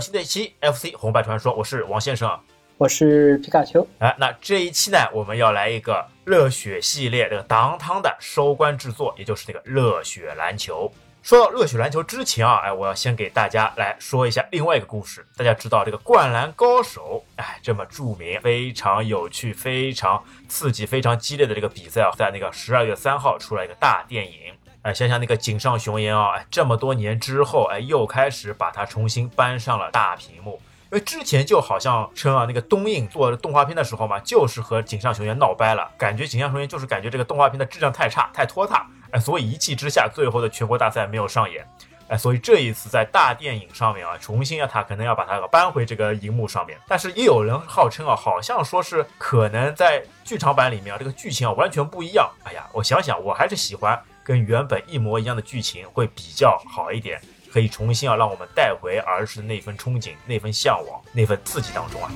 新的一期 FC 红白传说，我是王先生，我是皮卡丘。哎，那这一期呢，我们要来一个热血系列这个当汤的收官制作，也就是那个热血篮球。说到热血篮球之前啊，哎，我要先给大家来说一下另外一个故事。大家知道这个《灌篮高手》哎，这么著名、非常有趣、非常刺激、非常激烈的这个比赛啊，在那个十二月三号出来一个大电影。哎，想想那个井上雄彦啊，哎，这么多年之后，哎，又开始把它重新搬上了大屏幕。因为之前就好像称啊，那个东映做动画片的时候嘛，就是和井上雄彦闹掰了，感觉井上雄彦就是感觉这个动画片的质量太差、太拖沓。哎，所以一气之下，最后的全国大赛没有上演。哎，所以这一次在大电影上面啊，重新啊，他可能要把它搬回这个荧幕上面。但是也有人号称啊，好像说是可能在剧场版里面啊，这个剧情啊完全不一样。哎呀，我想想，我还是喜欢跟原本一模一样的剧情会比较好一点，可以重新啊让我们带回儿时的那份憧憬、那份向往、那份刺激当中啊。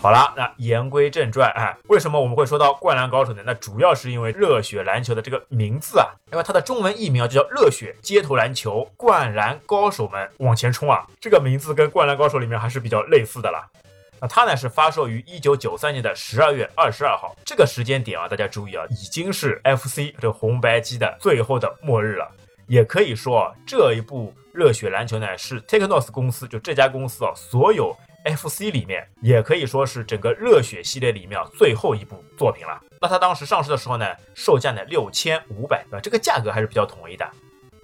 好了，那言归正传啊，为什么我们会说到《灌篮高手》呢？那主要是因为热血篮球的这个名字啊，因为它的中文译名啊就叫热血街头篮球，灌篮高手们往前冲啊，这个名字跟《灌篮高手》里面还是比较类似的啦。那它呢是发售于一九九三年的十二月二十二号，这个时间点啊，大家注意啊，已经是 FC 这红白机的最后的末日了，也可以说啊，这一部热血篮球呢是 Technos 公司就这家公司啊所有。FC 里面也可以说是整个热血系列里面啊最后一部作品了。那它当时上市的时候呢，售价呢六千五百，啊，这个价格还是比较统一的。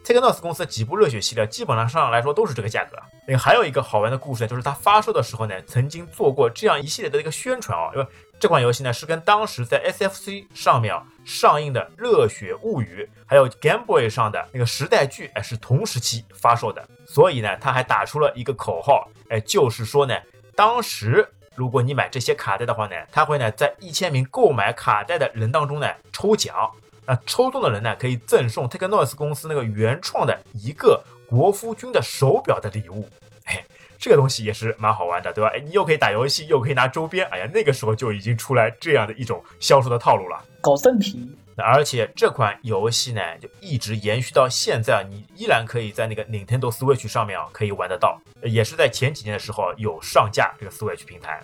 Technos 公司的几部热血系列基本上上来说都是这个价格。那个还有一个好玩的故事呢，就是它发售的时候呢，曾经做过这样一系列的一个宣传啊，因为这款游戏呢是跟当时在 SFC 上面上映的《热血物语》还有 Game Boy 上的那个时代剧哎是同时期发售的，所以呢，他还打出了一个口号，哎，就是说呢。当时，如果你买这些卡带的话呢，他会呢在一千名购买卡带的人当中呢抽奖，那抽中的人呢可以赠送 Technos 公司那个原创的一个国夫君的手表的礼物。哎，这个东西也是蛮好玩的，对吧？哎，你又可以打游戏，又可以拿周边。哎呀，那个时候就已经出来这样的一种销售的套路了，搞赠品。而且这款游戏呢，就一直延续到现在啊，你依然可以在那个 Nintendo Switch 上面啊，可以玩得到，也是在前几年的时候有上架这个 Switch 平台。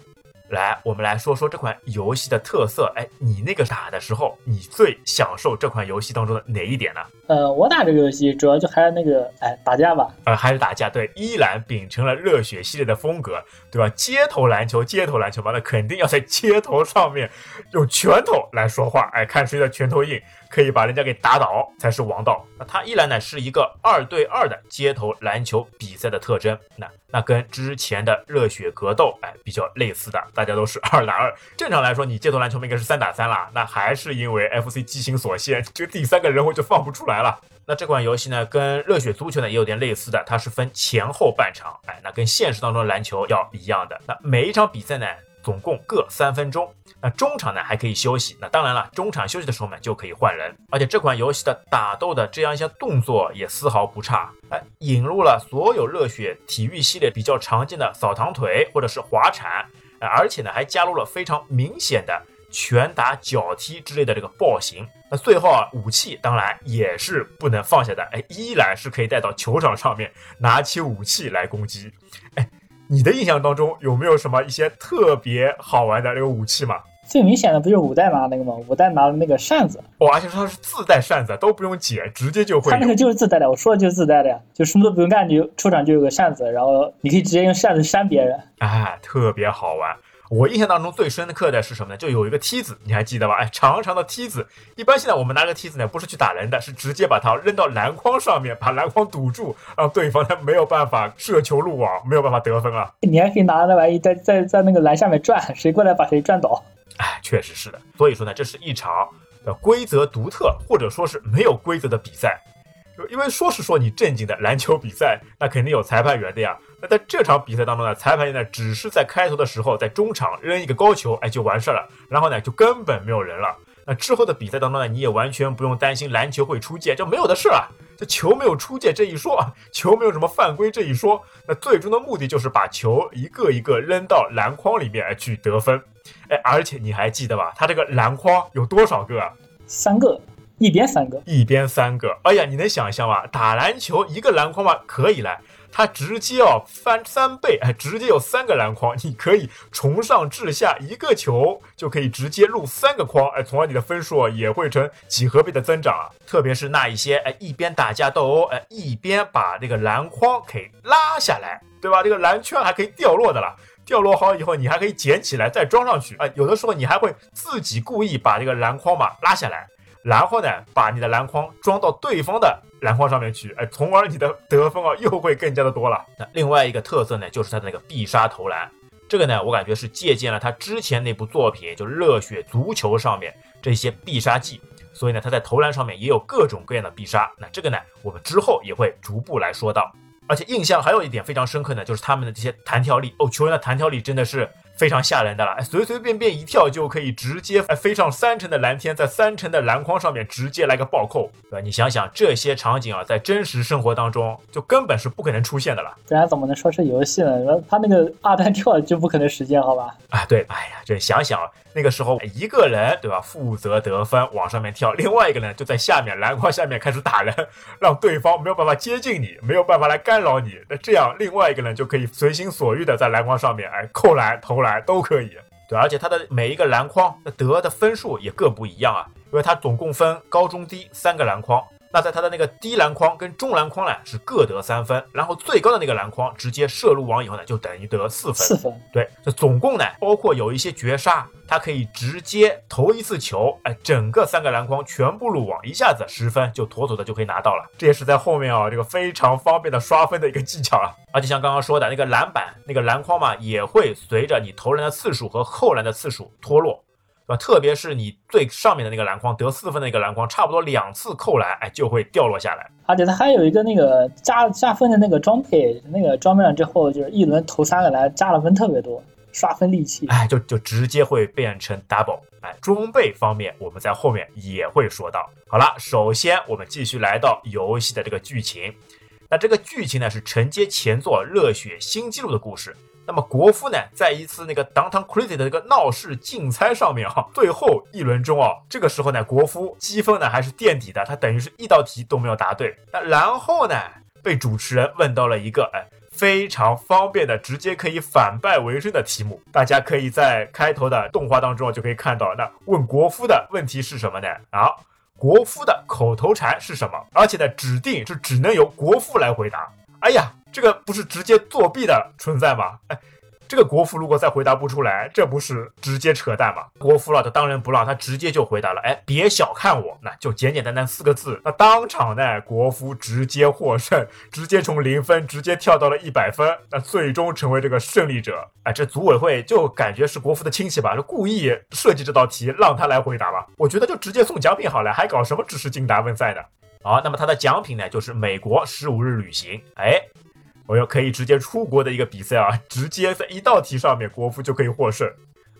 来，我们来说说这款游戏的特色。哎，你那个打的时候，你最享受这款游戏当中的哪一点呢？呃，我打这个游戏主要就还是那个，哎，打架吧。呃，还是打架，对，依然秉承了热血系列的风格，对吧？街头篮球，街头篮球嘛，那肯定要在街头上面用拳头来说话，哎，看谁的拳头硬。可以把人家给打倒才是王道。那它依然呢是一个二对二的街头篮球比赛的特征。那那跟之前的热血格斗哎比较类似的，大家都是 二打二。正常来说，你街头篮球应该是三打三啦。那还是因为 FC 机型所限，这个第三个人物就放不出来来了。那这款游戏呢，跟热血足球呢也有点类似的，它是分前后半场。哎，那跟现实当中的篮球要一样的。那每一场比赛呢？总共各三分钟，那中场呢还可以休息。那当然了，中场休息的时候呢就可以换人。而且这款游戏的打斗的这样一些动作也丝毫不差，哎，引入了所有热血体育系列比较常见的扫堂腿或者是滑铲，而且呢还加入了非常明显的拳打脚踢之类的这个暴行。那最后啊，武器当然也是不能放下的，哎，依然是可以带到球场上面拿起武器来攻击，哎。你的印象当中有没有什么一些特别好玩的那个武器嘛？最明显的不就是五代拿那个吗？五代拿了那个扇子，哇，而且它是自带扇子，都不用解，直接就会。它那个就是自带的，我说的就是自带的呀，就什么都不用干，就出场就有个扇子，然后你可以直接用扇子扇别人，哎，特别好玩。我印象当中最深刻的是什么呢？就有一个梯子，你还记得吧？哎，长长的梯子。一般现在我们拿个梯子呢，不是去打人的，是直接把它扔到篮筐上面，把篮筐堵住，让对方他没有办法射球入网，没有办法得分啊。你还可以拿那玩意在在在那个篮下面转，谁过来把谁转倒。哎，确实是的。所以说呢，这是一场的规则独特，或者说是没有规则的比赛。因为说是说你正经的篮球比赛，那肯定有裁判员的呀。那在这场比赛当中呢，裁判员呢只是在开头的时候在中场扔一个高球，哎就完事儿了，然后呢就根本没有人了。那之后的比赛当中呢，你也完全不用担心篮球会出界，就没有的事啊。这球没有出界这一说，球没有什么犯规这一说，那最终的目的就是把球一个一个扔到篮筐里面去得分。哎，而且你还记得吧？他这个篮筐有多少个？三个。一边三个，一边三个。哎呀，你能想象吗？打篮球一个篮筐吗？可以来。他直接要翻三倍，哎，直接有三个篮筐，你可以从上至下一个球就可以直接入三个筐，哎，从而你的分数也会成几何倍的增长啊！特别是那一些哎一边打架斗殴，哎一边把这个篮筐给拉下来，对吧？这个篮圈还可以掉落的了，掉落好以后你还可以捡起来再装上去，哎，有的时候你还会自己故意把这个篮筐嘛拉下来。然后呢，把你的篮筐装到对方的篮筐上面去，哎，从而你的得分啊又会更加的多了。那另外一个特色呢，就是它的那个必杀投篮，这个呢，我感觉是借鉴了他之前那部作品，就《热血足球》上面这些必杀技，所以呢，他在投篮上面也有各种各样的必杀。那这个呢，我们之后也会逐步来说到。而且印象还有一点非常深刻呢，就是他们的这些弹跳力哦，球员的弹跳力真的是。非常吓人的了，哎，随随便便一跳就可以直接哎飞上三层的蓝天，在三层的篮筐上面直接来个暴扣，对吧？你想想这些场景啊，在真实生活当中就根本是不可能出现的了，不然怎么能说是游戏呢？他那个二单跳就不可能实现，好吧？啊，对，哎呀，这想想那个时候一个人对吧，负责得分往上面跳，另外一个人就在下面篮筐下面开始打人，让对方没有办法接近你，没有办法来干扰你，那这样另外一个人就可以随心所欲的在篮筐上面哎扣篮投篮。都可以，对，而且它的每一个篮筐得的分数也各不一样啊，因为它总共分高中低三个篮筐。那在它的那个低篮筐跟中篮筐呢是各得三分，然后最高的那个篮筐直接射入网以后呢就等于得四分。四分。对，这总共呢包括有一些绝杀，它可以直接投一次球，哎，整个三个篮筐全部入网，一下子十分就妥妥的就可以拿到了。这也是在后面啊这个非常方便的刷分的一个技巧啊。而且像刚刚说的那个篮板那个篮筐嘛，也会随着你投篮的次数和扣篮的次数脱落。啊，特别是你最上面的那个篮筐得四分的那个篮筐，差不多两次扣篮，哎，就会掉落下来。而且它还有一个那个加加分的那个装配，那个装备上之后，就是一轮投三个篮，加了分特别多，刷分利器。哎，就就直接会变成 double。哎，装备方面我们在后面也会说到。好了，首先我们继续来到游戏的这个剧情。那这个剧情呢，是承接前作《热血新纪录》的故事。那么国夫呢，在一次那个 Downtown Crazy 的这个闹市竞猜上面啊，最后一轮中啊，这个时候呢，国夫积分呢还是垫底的，他等于是一道题都没有答对。那然后呢，被主持人问到了一个哎非常方便的，直接可以反败为胜的题目。大家可以在开头的动画当中就可以看到，那问国夫的问题是什么呢？啊，国夫的口头禅是什么？而且呢，指定是只能由国夫来回答。哎呀。这个不是直接作弊的存在吗？哎，这个国服如果再回答不出来，这不是直接扯淡吗？国服老的当仁不让，他直接就回答了。哎，别小看我，那就简简单单四个字。那当场呢，国服直接获胜，直接从零分直接跳到了一百分，那最终成为这个胜利者。哎，这组委会就感觉是国服的亲戚吧，就故意设计这道题让他来回答吧。我觉得就直接送奖品好了，还搞什么知识竞答问赛呢？好，那么他的奖品呢，就是美国十五日旅行。哎。我要可以直接出国的一个比赛啊，直接在一道题上面，国夫就可以获胜。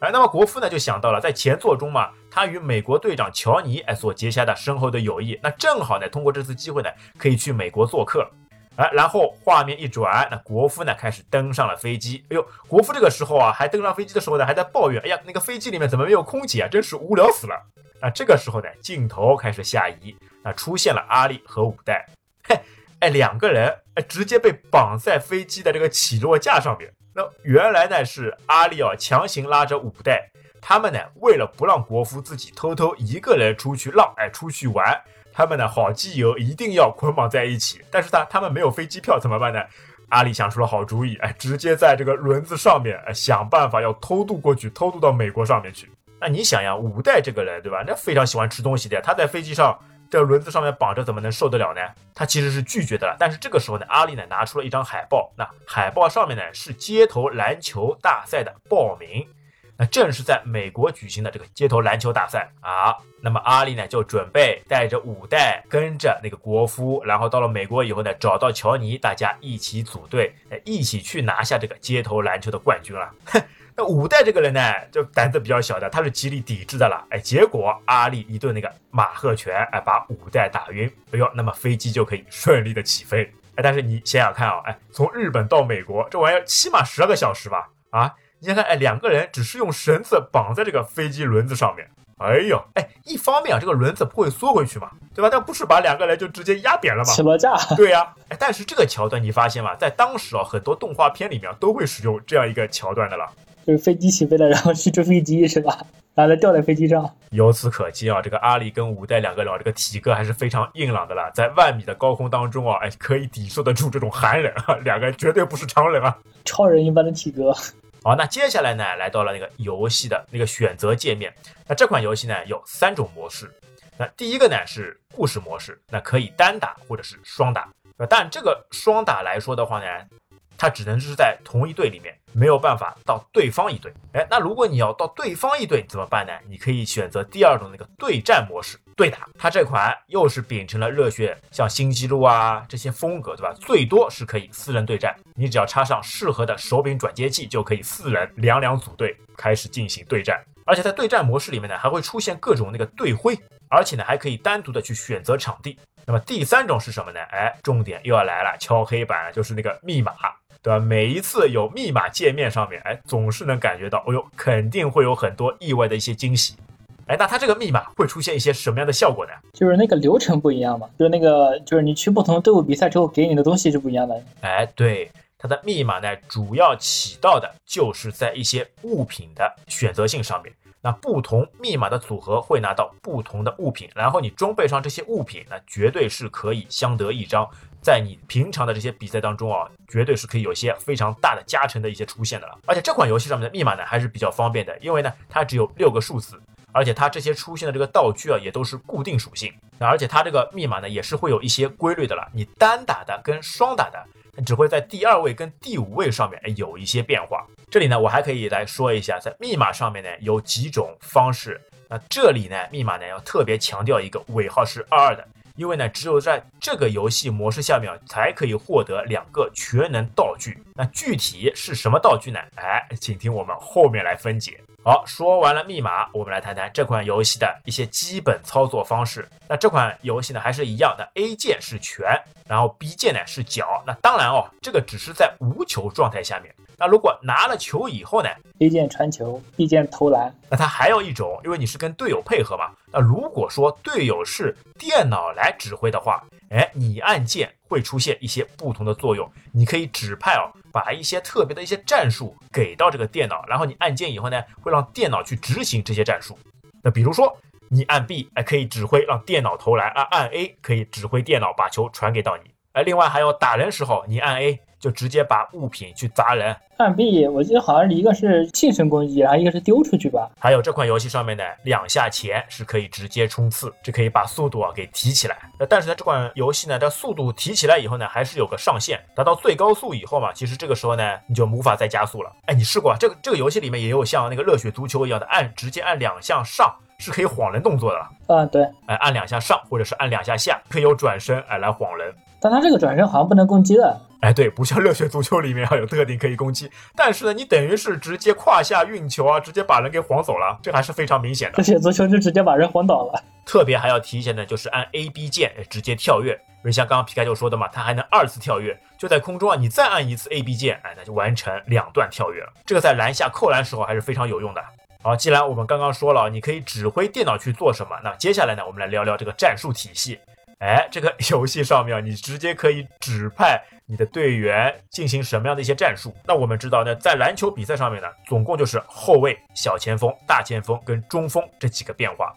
哎，那么国夫呢就想到了，在前作中嘛，他与美国队长乔尼哎所结下的深厚的友谊，那正好呢，通过这次机会呢，可以去美国做客。哎，然后画面一转，那国夫呢开始登上了飞机。哎呦，国夫这个时候啊，还登上飞机的时候呢，还在抱怨，哎呀，那个飞机里面怎么没有空姐啊，真是无聊死了。那这个时候呢，镜头开始下移，那出现了阿力和五代。嘿。哎，两个人哎，直接被绑在飞机的这个起落架上面。那原来呢是阿丽啊强行拉着五代，他们呢为了不让国夫自己偷偷一个人出去浪，哎，出去玩，他们呢好基友一定要捆绑在一起。但是他他们没有飞机票怎么办呢？阿丽想出了好主意，哎，直接在这个轮子上面，哎，想办法要偷渡过去，偷渡到美国上面去。那你想呀，五代这个人对吧？那非常喜欢吃东西的，他在飞机上。这轮子上面绑着，怎么能受得了呢？他其实是拒绝的了。但是这个时候呢，阿丽呢拿出了一张海报，那海报上面呢是街头篮球大赛的报名，那正是在美国举行的这个街头篮球大赛啊。那么阿丽呢就准备带着五代跟着那个国夫，然后到了美国以后呢，找到乔尼，大家一起组队，一起去拿下这个街头篮球的冠军了。哼。那五代这个人呢，就胆子比较小的，他是极力抵制的了。哎，结果阿力一顿那个马赫拳，哎，把五代打晕。哎呦，那么飞机就可以顺利的起飞。哎，但是你想想看啊，哎，从日本到美国，这玩意儿起码十二个小时吧？啊，你想看，哎，两个人只是用绳子绑在这个飞机轮子上面，哎呦，哎，一方面啊，这个轮子不会缩回去嘛，对吧？但不是把两个人就直接压扁了吗？起落架。对呀，哎，但是这个桥段你发现吗？在当时啊，很多动画片里面都会使用这样一个桥段的了。就是飞机起飞了，然后去追飞机是吧？然后再吊在飞机上。由此可见啊，这个阿里跟五代两个人啊，这个体格还是非常硬朗的了，在万米的高空当中啊，哎，可以抵受得住这种寒冷啊，两个人绝对不是常人啊，超人一般的体格。好，那接下来呢，来到了那个游戏的那个选择界面。那这款游戏呢有三种模式。那第一个呢是故事模式，那可以单打或者是双打。但这个双打来说的话呢。它只能是在同一队里面，没有办法到对方一队。哎，那如果你要到对方一队怎么办呢？你可以选择第二种那个对战模式，对打。它这款又是秉承了热血像新纪录啊这些风格，对吧？最多是可以四人对战，你只要插上适合的手柄转接器，就可以四人两两组队开始进行对战。而且在对战模式里面呢，还会出现各种那个队徽，而且呢还可以单独的去选择场地。那么第三种是什么呢？哎，重点又要来了，敲黑板就是那个密码。对吧？每一次有密码界面上面，哎，总是能感觉到，哦呦，肯定会有很多意外的一些惊喜。哎，那它这个密码会出现一些什么样的效果呢？就是那个流程不一样嘛，就是那个，就是你去不同队伍比赛之后，给你的东西是不一样的。哎，对，它的密码呢，主要起到的就是在一些物品的选择性上面。那不同密码的组合会拿到不同的物品，然后你装备上这些物品，那绝对是可以相得益彰。在你平常的这些比赛当中啊，绝对是可以有些非常大的加成的一些出现的了。而且这款游戏上面的密码呢，还是比较方便的，因为呢，它只有六个数字，而且它这些出现的这个道具啊，也都是固定属性。那而且它这个密码呢，也是会有一些规律的了。你单打的跟双打的，只会在第二位跟第五位上面有一些变化。这里呢，我还可以来说一下，在密码上面呢，有几种方式。那这里呢，密码呢要特别强调一个尾号是二二的。因为呢，只有在这个游戏模式下面才可以获得两个全能道具。那具体是什么道具呢？哎，请听我们后面来分解。好，说完了密码，我们来谈谈这款游戏的一些基本操作方式。那这款游戏呢，还是一样的，A 键是拳，然后 B 键呢是脚。那当然哦，这个只是在无球状态下面。那如果拿了球以后呢？A 键传球，B 键投篮。那它还有一种，因为你是跟队友配合嘛。那如果说队友是电脑来指挥的话，哎，你按键会出现一些不同的作用。你可以指派哦，把一些特别的一些战术给到这个电脑，然后你按键以后呢，会让电脑去执行这些战术。那比如说你按 B，哎，可以指挥让电脑投篮；啊，按 A 可以指挥电脑把球传给到你。哎，另外还有打人时候，你按 A。就直接把物品去砸人。按 B，我记得好像一个是近身攻击，然后一个是丢出去吧。还有这款游戏上面的两下前是可以直接冲刺，这可以把速度啊给提起来。那但是呢，这款游戏呢，它速度提起来以后呢，还是有个上限，达到最高速以后嘛，其实这个时候呢，你就无法再加速了。哎，你试过这个这个游戏里面也有像那个热血足球一样的按直接按两下上是可以晃人动作的。嗯，对，哎，按两下上或者是按两下下，可以有转身哎来晃人。但他这个转身好像不能攻击的。哎，对，不像热血足球里面要有特定可以攻击，但是呢，你等于是直接胯下运球啊，直接把人给晃走了，这还是非常明显的。热血足球就直接把人晃倒了。特别还要提醒的，就是按 A B 键直接跳跃，因为像刚刚皮卡丘说的嘛，它还能二次跳跃，就在空中啊，你再按一次 A B 键，哎，那就完成两段跳跃了。这个在篮下扣篮时候还是非常有用的。好，既然我们刚刚说了，你可以指挥电脑去做什么，那接下来呢，我们来聊聊这个战术体系。哎，这个游戏上面你直接可以指派你的队员进行什么样的一些战术？那我们知道呢，在篮球比赛上面呢，总共就是后卫、小前锋、大前锋跟中锋这几个变化。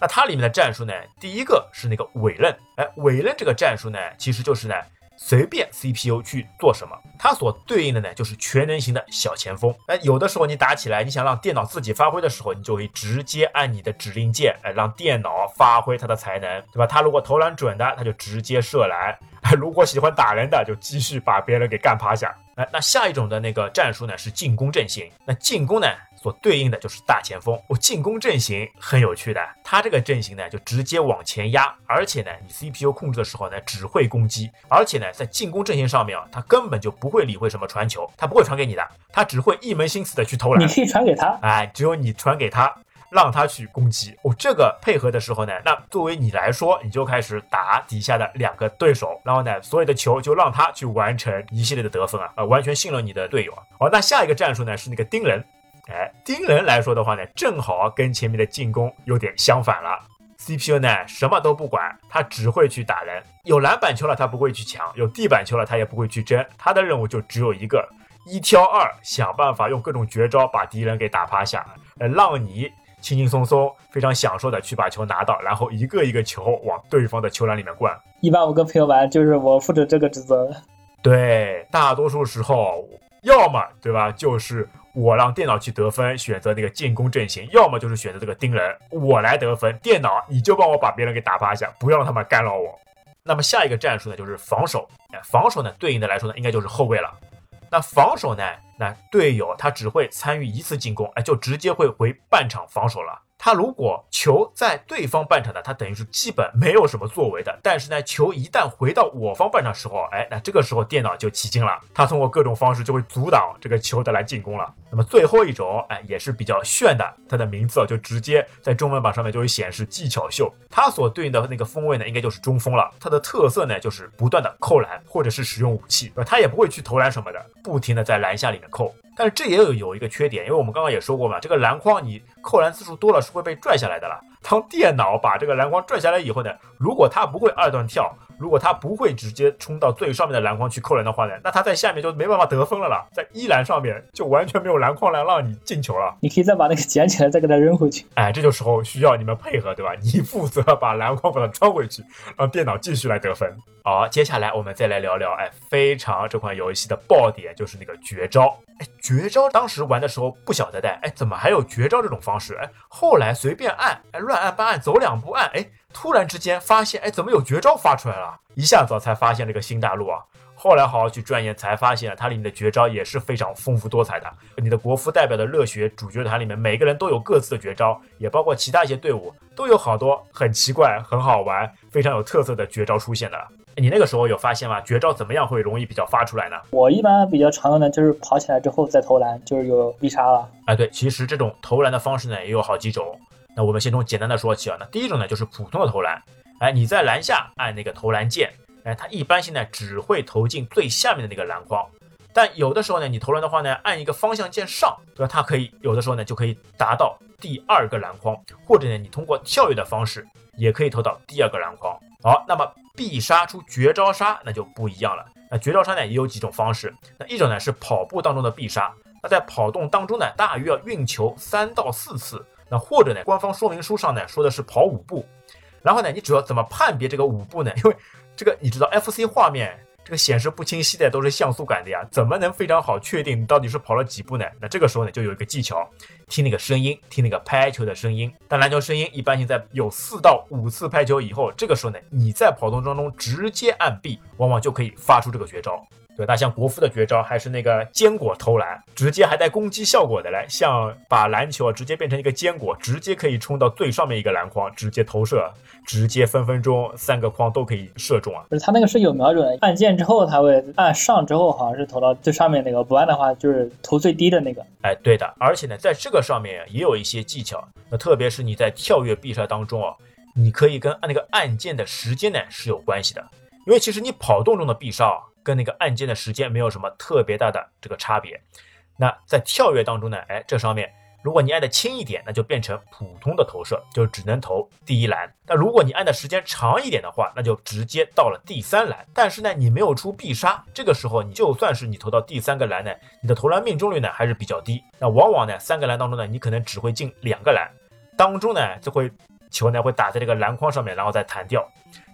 那它里面的战术呢，第一个是那个尾刃。哎，尾刃这个战术呢，其实就是呢。随便 CPU 去做什么，它所对应的呢就是全能型的小前锋。哎，有的时候你打起来，你想让电脑自己发挥的时候，你就可以直接按你的指令键，哎，让电脑发挥它的才能，对吧？它如果投篮准的，它就直接射篮；如果喜欢打人的，就继续把别人给干趴下。哎，那下一种的那个战术呢是进攻阵型。那进攻呢？所对应的就是大前锋，我进攻阵型很有趣的，他这个阵型呢就直接往前压，而且呢你 CPU 控制的时候呢只会攻击，而且呢在进攻阵型上面啊，他根本就不会理会什么传球，他不会传给你的，他只会一门心思的去投篮。你可以传给他，哎，只有你传给他，让他去攻击。哦，这个配合的时候呢，那作为你来说，你就开始打底下的两个对手，然后呢所有的球就让他去完成一系列的得分啊，呃，完全信任你的队友啊。好，那下一个战术呢是那个盯人。哎，盯人来说的话呢，正好跟前面的进攻有点相反了。CPU 呢什么都不管，他只会去打人。有篮板球了，他不会去抢；有地板球了，他也不会去争。他的任务就只有一个：一挑二，想办法用各种绝招把敌人给打趴下，呃，让你轻轻松松、非常享受的去把球拿到，然后一个一个球往对方的球篮里面灌。一般我跟朋友玩，就是我负责这个职责。对，大多数时候，要么对吧，就是我让电脑去得分，选择那个进攻阵型；要么就是选择这个盯人，我来得分。电脑你就帮我把别人给打趴下，不要让他们干扰我。那么下一个战术呢，就是防守。防守呢，对应的来说呢，应该就是后卫了。那防守呢，那队友他只会参与一次进攻，哎，就直接会回半场防守了。他如果球在对方半场呢，他等于是基本没有什么作为的。但是呢，球一旦回到我方半场时候，哎，那这个时候电脑就起劲了，他通过各种方式就会阻挡这个球的来进攻了。那么最后一种，哎，也是比较炫的，它的名字就直接在中文榜上面就会显示技巧秀。它所对应的那个锋位呢，应该就是中锋了。它的特色呢，就是不断的扣篮或者是使用武器，他也不会去投篮什么的，不停的在篮下里面扣。但是这也有有一个缺点，因为我们刚刚也说过嘛，这个篮筐你扣篮次数多了是会被拽下来的了。当电脑把这个篮筐拽下来以后呢，如果它不会二段跳。如果他不会直接冲到最上面的篮筐去扣篮的话呢，那他在下面就没办法得分了啦，在一篮上面就完全没有篮筐来让你进球了。你可以再把那个捡起来，再给他扔回去。哎，这就时候需要你们配合，对吧？你负责把篮筐把它装回去，让电脑继续来得分。好，接下来我们再来聊聊，哎，非常这款游戏的爆点就是那个绝招。哎，绝招当时玩的时候不晓得的，哎，怎么还有绝招这种方式？哎，后来随便按，哎，乱按八按，走两步按，哎。突然之间发现，哎，怎么有绝招发出来了？一下子才发现这个新大陆啊！后来好好去钻研，才发现它里面的绝招也是非常丰富多彩的。你的国服代表的热血主角团里面，每个人都有各自的绝招，也包括其他一些队伍都有好多很奇怪、很好玩、非常有特色的绝招出现的。你那个时候有发现吗？绝招怎么样会容易比较发出来呢？我一般比较常用的就是跑起来之后再投篮，就是有必杀了。哎，对，其实这种投篮的方式呢也有好几种。那我们先从简单的说起啊。那第一种呢，就是普通的投篮。哎，你在篮下按那个投篮键，哎，它一般性呢只会投进最下面的那个篮筐。但有的时候呢，你投篮的话呢，按一个方向键上，对吧？它可以有的时候呢就可以达到第二个篮筐，或者呢你通过跳跃的方式也可以投到第二个篮筐。好，那么必杀出绝招杀那就不一样了。那绝招杀呢也有几种方式。那一种呢是跑步当中的必杀，那在跑动当中呢大约要运球三到四次。那或者呢？官方说明书上呢说的是跑五步，然后呢，你主要怎么判别这个五步呢？因为这个你知道，FC 画面这个显示不清晰的都是像素感的呀，怎么能非常好确定你到底是跑了几步呢？那这个时候呢，就有一个技巧，听那个声音，听那个拍球的声音。但篮球声音一般性在有四到五次拍球以后，这个时候呢，你在跑动当中直接按 B，往往就可以发出这个绝招。对，那像国服的绝招还是那个坚果投篮，直接还带攻击效果的嘞，像把篮球啊直接变成一个坚果，直接可以冲到最上面一个篮筐，直接投射，直接分分钟三个框都可以射中啊！不是，他那个是有瞄准，按键之后他会按上之后，好像是投到最上面那个，不按的话就是投最低的那个。哎，对的，而且呢，在这个上面也有一些技巧，那特别是你在跳跃必杀当中啊，你可以跟按那个按键的时间呢是有关系的，因为其实你跑动中的必杀。跟那个按键的时间没有什么特别大的这个差别。那在跳跃当中呢，哎，这上面如果你按的轻一点，那就变成普通的投射，就只能投第一栏。那如果你按的时间长一点的话，那就直接到了第三栏。但是呢，你没有出必杀，这个时候你就算是你投到第三个篮呢，你的投篮命中率呢还是比较低。那往往呢，三个篮当中呢，你可能只会进两个篮，当中呢就会球呢会打在这个篮筐上面，然后再弹掉。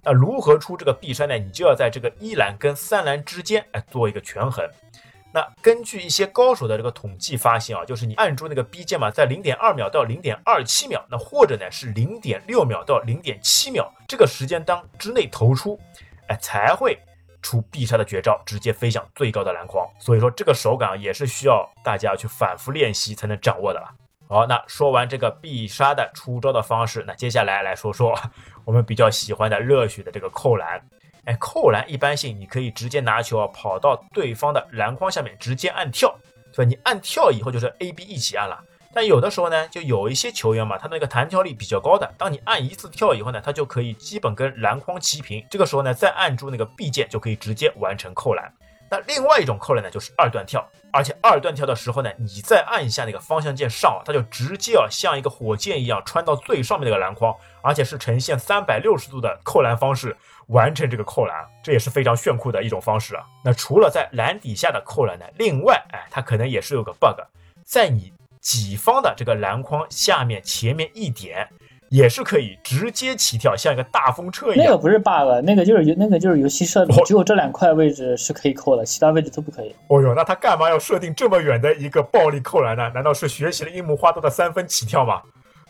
那如何出这个必杀呢？你就要在这个一篮跟三篮之间，哎，做一个权衡。那根据一些高手的这个统计发现啊，就是你按住那个 B 键嘛，在零点二秒到零点二七秒，那或者呢是零点六秒到零点七秒这个时间当之内投出，哎，才会出必杀的绝招，直接飞向最高的篮筐。所以说这个手感也是需要大家去反复练习才能掌握的了。好，那说完这个必杀的出招的方式，那接下来来说说我们比较喜欢的热血的这个扣篮。哎，扣篮一般性，你可以直接拿球啊跑到对方的篮筐下面，直接按跳，对吧？你按跳以后就是 A、B 一起按了。但有的时候呢，就有一些球员嘛，他那个弹跳力比较高的，当你按一次跳以后呢，他就可以基本跟篮筐齐平。这个时候呢，再按住那个 B 键就可以直接完成扣篮。那另外一种扣篮呢，就是二段跳，而且二段跳的时候呢，你再按一下那个方向键上，它就直接啊像一个火箭一样穿到最上面那个篮筐，而且是呈现三百六十度的扣篮方式完成这个扣篮，这也是非常炫酷的一种方式啊。那除了在篮底下的扣篮呢，另外哎，它可能也是有个 bug，在你己方的这个篮筐下面前面一点。也是可以直接起跳，像一个大风车一样。那个不是 bug，那个就是游那个就是游戏设定，只有这两块位置是可以扣的，其他位置都不可以。哦哟，那他干嘛要设定这么远的一个暴力扣篮呢？难道是学习了樱木花道的三分起跳吗？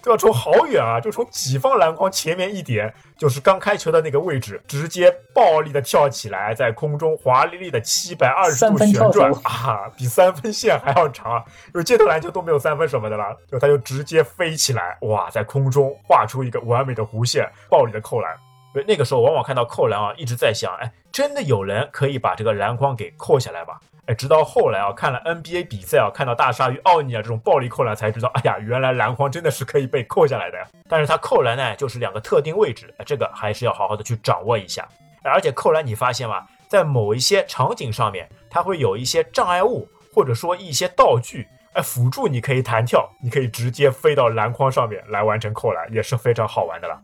都要冲好远啊！就从己方篮筐前面一点，就是刚开球的那个位置，直接暴力的跳起来，在空中华丽丽的七百二十度旋转啊，比三分线还要长。就街头篮球都没有三分什么的了，就他就直接飞起来，哇，在空中画出一个完美的弧线，暴力的扣篮。所以那个时候往往看到扣篮啊，一直在想，哎，真的有人可以把这个篮筐给扣下来吧？哎，直到后来啊，看了 NBA 比赛啊，看到大鲨鱼奥尼尔这种暴力扣篮，才知道，哎呀，原来篮筐真的是可以被扣下来的呀。但是它扣篮呢，就是两个特定位置，这个还是要好好的去掌握一下。而且扣篮，你发现吗？在某一些场景上面，它会有一些障碍物，或者说一些道具，哎，辅助你可以弹跳，你可以直接飞到篮筐上面来完成扣篮，也是非常好玩的了。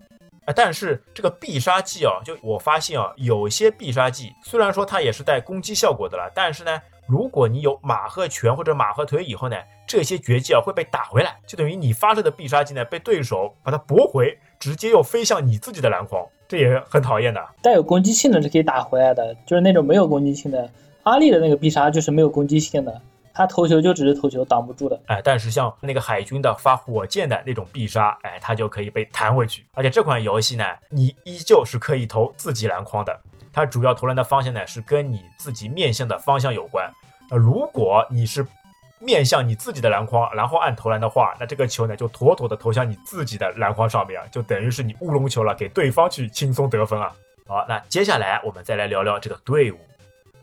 但是这个必杀技啊，就我发现啊，有些必杀技虽然说它也是带攻击效果的了，但是呢，如果你有马赫拳或者马赫腿以后呢，这些绝技啊会被打回来，就等于你发射的必杀技呢被对手把它驳回，直接又飞向你自己的篮筐，这也很讨厌的。带有攻击性的是可以打回来的，就是那种没有攻击性的，阿力的那个必杀就是没有攻击性的。他投球就只是投球，挡不住的。哎，但是像那个海军的发火箭的那种必杀，哎，他就可以被弹回去。而且这款游戏呢，你依旧是可以投自己篮筐的。它主要投篮的方向呢，是跟你自己面向的方向有关。呃，如果你是面向你自己的篮筐，然后按投篮的话，那这个球呢，就妥妥的投向你自己的篮筐上面，就等于是你乌龙球了，给对方去轻松得分啊。好，那接下来我们再来聊聊这个队伍。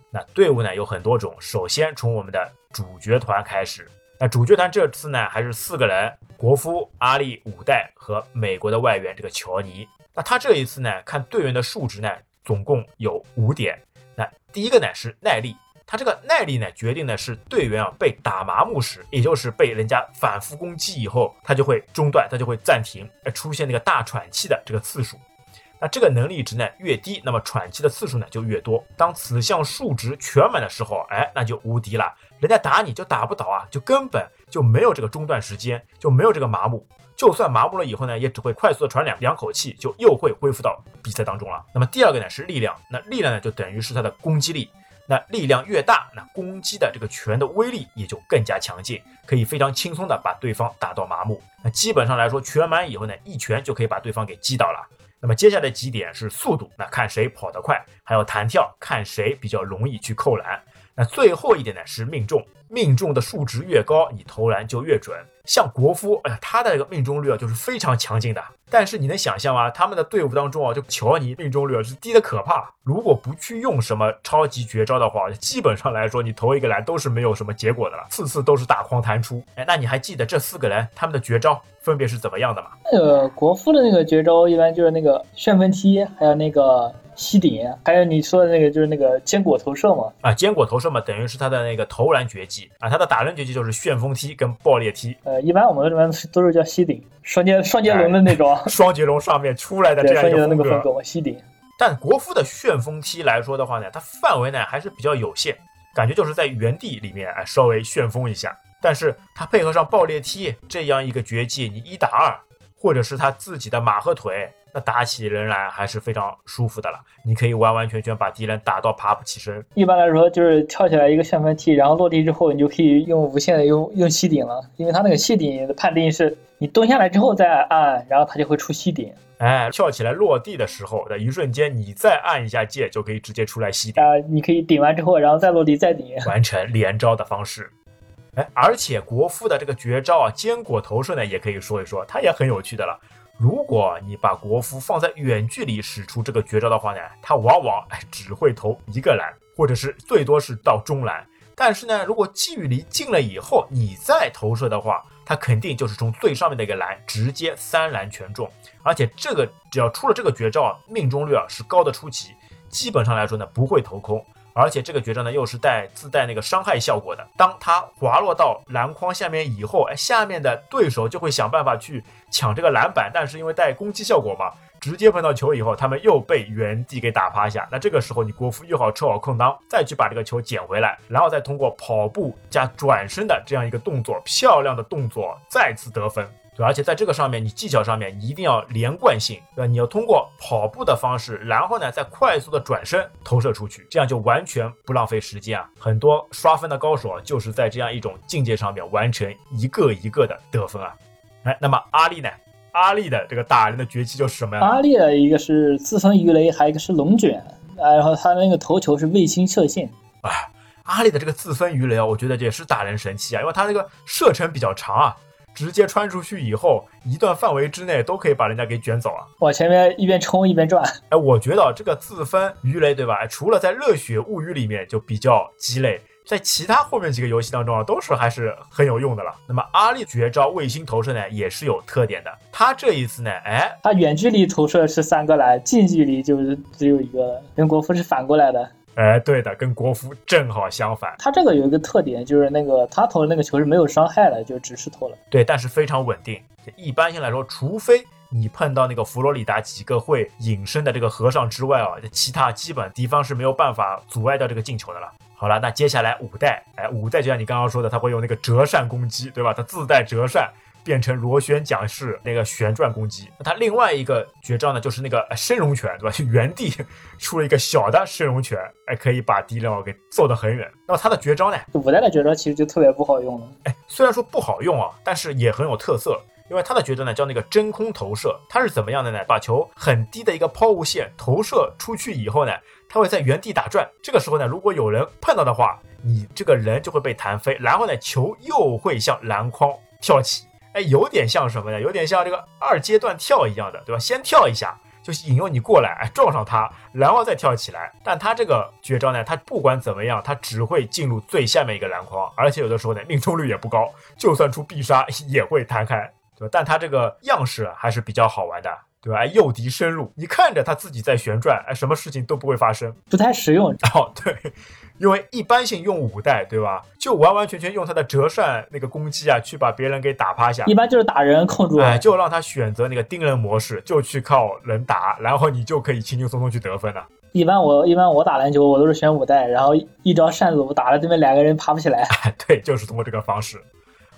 那队伍呢有很多种，首先从我们的主角团开始。那主角团这次呢还是四个人：国夫、阿力、五代和美国的外援这个乔尼。那他这一次呢，看队员的数值呢，总共有五点。那第一个呢是耐力，他这个耐力呢决定的是队员啊被打麻木时，也就是被人家反复攻击以后，他就会中断，他就会暂停，出现那个大喘气的这个次数。那这个能力值呢越低，那么喘气的次数呢就越多。当此项数值全满的时候，哎，那就无敌了。人家打你就打不倒啊，就根本就没有这个中断时间，就没有这个麻木。就算麻木了以后呢，也只会快速的喘两两口气，就又会恢复到比赛当中了。那么第二个呢是力量，那力量呢就等于是它的攻击力。那力量越大，那攻击的这个拳的威力也就更加强劲，可以非常轻松的把对方打到麻木。那基本上来说，拳满以后呢，一拳就可以把对方给击倒了。那么接下来几点是速度，那看谁跑得快，还有弹跳，看谁比较容易去扣篮。那最后一点呢是命中，命中的数值越高，你投篮就越准。像国夫，哎呀，他的这个命中率啊就是非常强劲的。但是你能想象吗？他们的队伍当中啊，就乔尼命中率是低的可怕。如果不去用什么超级绝招的话，基本上来说，你投一个篮都是没有什么结果的了，次次都是大框弹出。哎，那你还记得这四个人他们的绝招分别是怎么样的吗？那个国夫的那个绝招一般就是那个旋风踢，还有那个。吸顶，还有你说的那个就是那个坚果投射嘛？啊，坚果投射嘛，等于是他的那个投篮绝技啊。他的打人绝技就是旋风踢跟爆裂踢。呃，一般我们这边都是叫吸顶，双截双截龙的那种。双截龙上面出来的这样一个风格，吸顶。但国夫的旋风踢来说的话呢，它范围呢还是比较有限，感觉就是在原地里面哎稍微旋风一下。但是它配合上爆裂踢这样一个绝技，你一打二，或者是他自己的马和腿。打起人来还是非常舒服的了，你可以完完全全把敌人打到爬不起身。一般来说，就是跳起来一个旋风踢，然后落地之后，你就可以用无限的用用吸顶了，因为它那个吸顶的判定是你蹲下来之后再按，然后它就会出吸顶。哎，跳起来落地的时候的一瞬间，你再按一下键，就可以直接出来吸顶。啊，你可以顶完之后，然后再落地再顶，完成连招的方式。哎，而且国服的这个绝招啊，坚果投射呢，也可以说一说，它也很有趣的了。如果你把国服放在远距离使出这个绝招的话呢，他往往哎只会投一个篮，或者是最多是到中篮。但是呢，如果距离近了以后，你再投射的话，他肯定就是从最上面的一个篮直接三篮全中。而且这个只要出了这个绝招啊，命中率啊是高的出奇，基本上来说呢不会投空。而且这个绝招呢又是带自带那个伤害效果的。当它滑落到篮筐下面以后，哎，下面的对手就会想办法去抢这个篮板，但是因为带攻击效果嘛，直接碰到球以后，他们又被原地给打趴下。那这个时候你国服又好抽好空当，再去把这个球捡回来，然后再通过跑步加转身的这样一个动作，漂亮的动作再次得分。对，而且在这个上面，你技巧上面一定要连贯性，对吧？你要通过跑步的方式，然后呢，再快速的转身投射出去，这样就完全不浪费时间啊！很多刷分的高手啊，就是在这样一种境界上面完成一个一个的得分啊！哎，那么阿力呢？阿力的这个打人的绝技就是什么呀？阿力的一个是自封鱼雷，还有一个是龙卷，然后他那个头球是卫星射线。哎，阿丽的这个自封鱼雷啊，我觉得也是打人神器啊，因为他那个射程比较长啊。直接穿出去以后，一段范围之内都可以把人家给卷走啊！往前面一边冲一边转。哎，我觉得这个自分鱼雷，对吧？除了在热血物语里面就比较鸡肋，在其他后面几个游戏当中啊，都是还是很有用的了。那么阿丽绝招卫星投射呢，也是有特点的。他这一次呢，哎，他远距离投射是三个来，近距离就是只有一个，跟国服是反过来的。哎，对的，跟国服正好相反。他这个有一个特点，就是那个他投的那个球是没有伤害的，就只是投了。对，但是非常稳定。一般性来说，除非你碰到那个佛罗里达几个会隐身的这个和尚之外啊，其他基本敌方是没有办法阻碍掉这个进球的了。好了，那接下来五代，哎，五代就像你刚刚说的，他会用那个折扇攻击，对吧？他自带折扇。变成螺旋桨式那个旋转攻击，那他另外一个绝招呢，就是那个升龙拳，对吧？就原地 出了一个小的升龙拳，哎，可以把敌人哦给揍得很远。那么他的绝招呢？五代的绝招其实就特别不好用了。哎，虽然说不好用啊，但是也很有特色，因为他的绝招呢叫那个真空投射，它是怎么样的呢？把球很低的一个抛物线投射出去以后呢，它会在原地打转。这个时候呢，如果有人碰到的话，你这个人就会被弹飞，然后呢，球又会向篮筐跳起。哎，有点像什么呢？有点像这个二阶段跳一样的，对吧？先跳一下，就是引诱你过来，撞上它，然后再跳起来。但他这个绝招呢，他不管怎么样，他只会进入最下面一个篮筐，而且有的时候呢，命中率也不高，就算出必杀 也会弹开，对吧？但他这个样式还是比较好玩的。对吧？诱敌深入，你看着它自己在旋转，哎，什么事情都不会发生，不太实用。哦，对，因为一般性用五代，对吧？就完完全全用他的折扇那个攻击啊，去把别人给打趴下。一般就是打人控住，哎，就让他选择那个盯人模式，就去靠人打，然后你就可以轻轻松松去得分了。一般我一般我打篮球，我都是选五代，然后一招扇子，我打了对面两个人爬不起来。对，就是通过这个方式。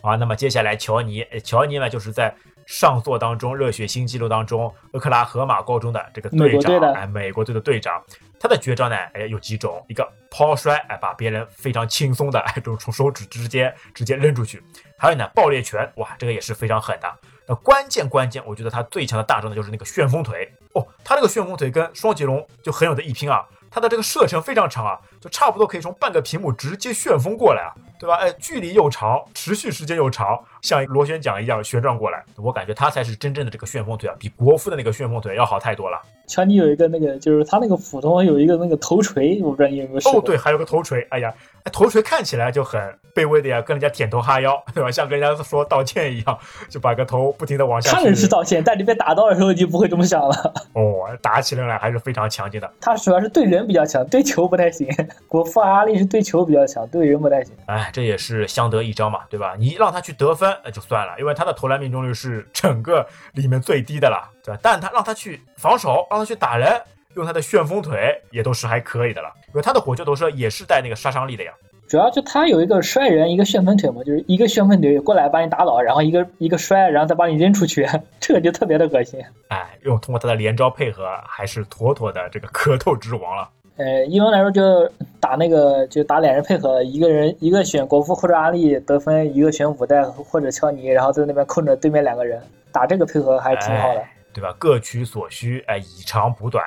啊，那么接下来乔尼，乔尼呢，就是在。上座当中，热血新纪录当中，俄克拉荷马高中的这个队长，哎，美国队的队长，他的绝招呢，哎，有几种，一个抛摔，哎，把别人非常轻松的，哎，就从手指之间直接扔出去，还有呢，爆裂拳，哇，这个也是非常狠的。那关键关键，我觉得他最强的大招呢，就是那个旋风腿，哦，他这个旋风腿跟双截龙就很有的一拼啊，他的这个射程非常长啊，就差不多可以从半个屏幕直接旋风过来啊。对吧？哎，距离又长，持续时间又长，像螺旋桨一样旋转过来，我感觉他才是真正的这个旋风腿啊，比国服的那个旋风腿要好太多了。乔尼有一个那个，就是他那个普通有一个那个头锤，我不知道你有没有试过。哦，对，还有个头锤，哎呀，头锤看起来就很卑微的呀，跟人家舔头哈腰，对吧？像跟人家说道歉一样，就把个头不停的往下。看着是道歉，但你被打到的时候你就不会这么想了。哦，打起来还是非常强劲的。他主要是对人比较强，对球不太行。国服阿力是对球比较强，对人不太行。哎，这也是相。得益彰嘛，对吧？你让他去得分，那就算了，因为他的投篮命中率是整个里面最低的了，对吧？但他让他去防守，让他去打人，用他的旋风腿也都是还可以的了，因为他的火球投射也是带那个杀伤力的呀。主要就他有一个摔人，一个旋风腿嘛，就是一个旋风腿过来把你打倒，然后一个一个摔，然后再把你扔出去，这个就特别的恶心。哎，用通过他的连招配合，还是妥妥的这个格斗之王了。呃，一般来说就打那个，就打两人配合，一个人一个选国服或者阿丽得分，一个选五代或者乔尼，然后在那边控着对面两个人，打这个配合还挺好的，对吧？各取所需，哎，以长补短，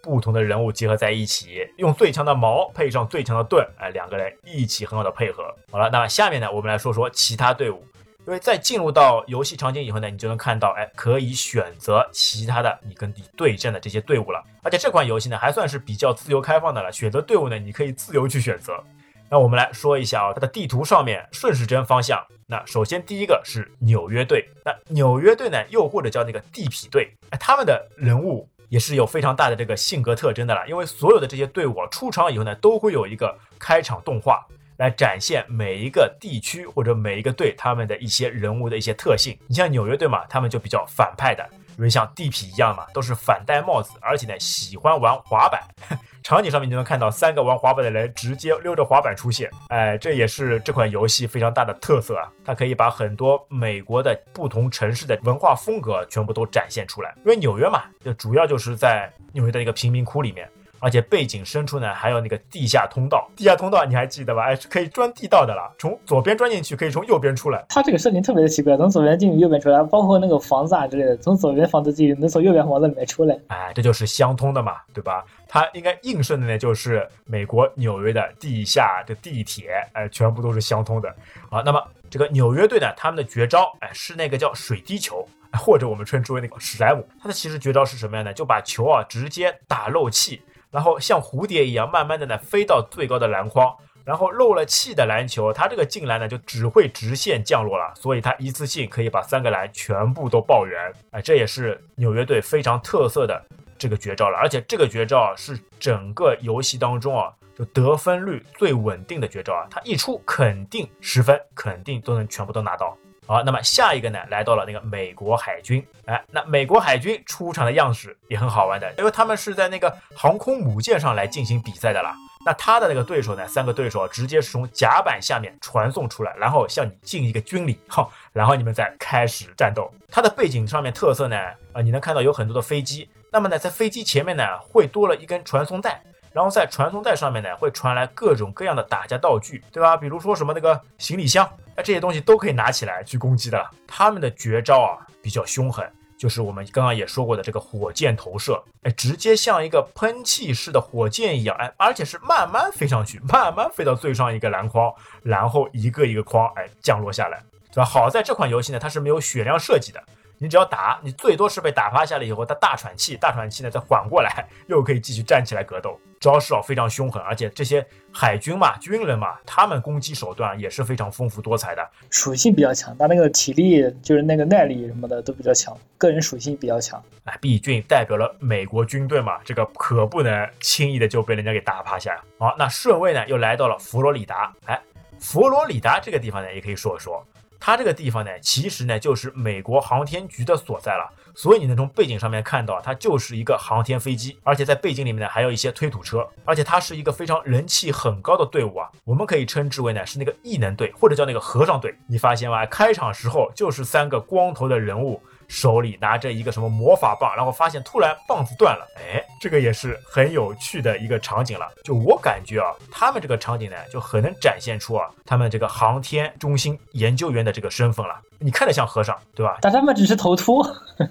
不同的人物结合在一起，用最强的矛配上最强的盾，哎，两个人一起很好的配合。好了，那么下面呢，我们来说说其他队伍。因为在进入到游戏场景以后呢，你就能看到，哎，可以选择其他的你跟你对阵的这些队伍了。而且这款游戏呢，还算是比较自由开放的了。选择队伍呢，你可以自由去选择。那我们来说一下啊，它的地图上面顺时针方向，那首先第一个是纽约队。那纽约队呢，又或者叫那个地痞队，哎，他们的人物。也是有非常大的这个性格特征的了。因为所有的这些队伍出场以后呢，都会有一个开场动画。来展现每一个地区或者每一个队他们的一些人物的一些特性。你像纽约队嘛，他们就比较反派的，因为像地痞一样嘛，都是反戴帽子，而且呢喜欢玩滑板。场景上面就能看到三个玩滑板的人直接溜着滑板出现。哎，这也是这款游戏非常大的特色啊！它可以把很多美国的不同城市的文化风格全部都展现出来。因为纽约嘛，就主要就是在纽约的一个贫民窟里面。而且背景深处呢，还有那个地下通道。地下通道你还记得吧？哎，是可以钻地道的了。从左边钻进去，可以从右边出来。它这个设定特别的奇怪，从左边进去，右边出来。包括那个房子啊之类的，从左边房子进去，能从右边房子里面出来。哎，这就是相通的嘛，对吧？它应该映射的呢，就是美国纽约的地下的地铁，哎，全部都是相通的。好，那么这个纽约队呢，他们的绝招，哎，是那个叫水滴球，或者我们称之为那个史莱姆。它的其实绝招是什么样呢？就把球啊直接打漏气。然后像蝴蝶一样，慢慢的呢飞到最高的篮筐，然后漏了气的篮球，它这个进篮呢就只会直线降落了，所以它一次性可以把三个篮全部都爆圆，哎，这也是纽约队非常特色的这个绝招了，而且这个绝招是整个游戏当中啊，就得分率最稳定的绝招啊，它一出肯定十分，肯定都能全部都拿到。好，那么下一个呢，来到了那个美国海军。哎，那美国海军出场的样式也很好玩的，因为他们是在那个航空母舰上来进行比赛的啦。那他的那个对手呢，三个对手直接是从甲板下面传送出来，然后向你敬一个军礼，哈，然后你们再开始战斗。它的背景上面特色呢，啊，你能看到有很多的飞机，那么呢，在飞机前面呢，会多了一根传送带。然后在传送带上面呢，会传来各种各样的打架道具，对吧？比如说什么那个行李箱，哎，这些东西都可以拿起来去攻击的。他们的绝招啊比较凶狠，就是我们刚刚也说过的这个火箭投射，哎，直接像一个喷气式的火箭一样，哎，而且是慢慢飞上去，慢慢飞到最上一个篮筐，然后一个一个筐，哎，降落下来，对吧？好在这款游戏呢，它是没有血量设计的。你只要打，你最多是被打趴下了以后，他大喘气，大喘气呢再缓过来，又可以继续站起来格斗。招式啊非常凶狠，而且这些海军嘛、军人嘛，他们攻击手段也是非常丰富多彩的，属性比较强，他那个体力就是那个耐力什么的都比较强，个人属性比较强。哎，毕竟代表了美国军队嘛，这个可不能轻易的就被人家给打趴下呀。好，那顺位呢又来到了佛罗里达。哎，佛罗里达这个地方呢也可以说一说。它这个地方呢，其实呢就是美国航天局的所在了，所以你能从背景上面看到，它就是一个航天飞机，而且在背景里面呢还有一些推土车，而且它是一个非常人气很高的队伍啊，我们可以称之为呢是那个异能队，或者叫那个和尚队。你发现吗？开场时候就是三个光头的人物。手里拿着一个什么魔法棒，然后发现突然棒子断了，哎，这个也是很有趣的一个场景了。就我感觉啊，他们这个场景呢，就很能展现出啊，他们这个航天中心研究员的这个身份了。你看着像和尚，对吧？但他们只是头秃。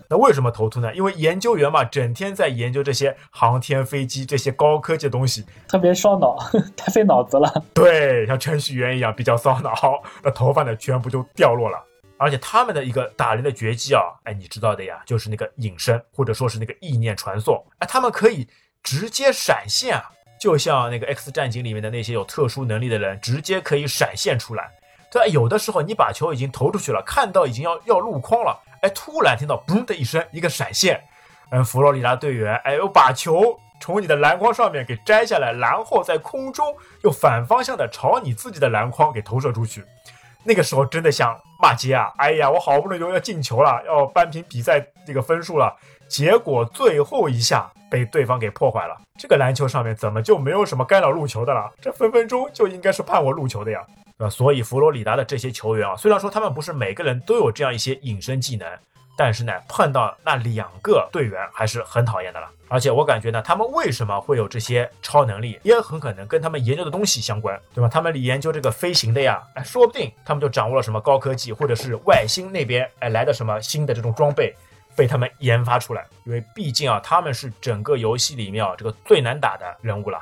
那为什么头秃呢？因为研究员嘛，整天在研究这些航天飞机这些高科技的东西，特别烧脑，太费脑子了。对，像程序员一样比较烧脑，那头发呢全部就掉落了。而且他们的一个打人的绝技啊，哎，你知道的呀，就是那个隐身，或者说是那个意念传送。哎，他们可以直接闪现啊，就像那个 X 战警里面的那些有特殊能力的人，直接可以闪现出来。对，有的时候你把球已经投出去了，看到已经要要入筐了，哎，突然听到嘣的一声，一个闪现，嗯，佛罗里达队员，哎，又把球从你的篮筐上面给摘下来，然后在空中又反方向的朝你自己的篮筐给投射出去。那个时候真的想骂街啊！哎呀，我好不容易要进球了，要扳平比赛这个分数了，结果最后一下被对方给破坏了。这个篮球上面怎么就没有什么干扰入球的了？这分分钟就应该是判我入球的呀，呃？所以佛罗里达的这些球员啊，虽然说他们不是每个人都有这样一些隐身技能。但是呢，碰到那两个队员还是很讨厌的了。而且我感觉呢，他们为什么会有这些超能力，也很可能跟他们研究的东西相关，对吧？他们研究这个飞行的呀，哎，说不定他们就掌握了什么高科技，或者是外星那边哎来的什么新的这种装备，被他们研发出来。因为毕竟啊，他们是整个游戏里面啊这个最难打的人物了。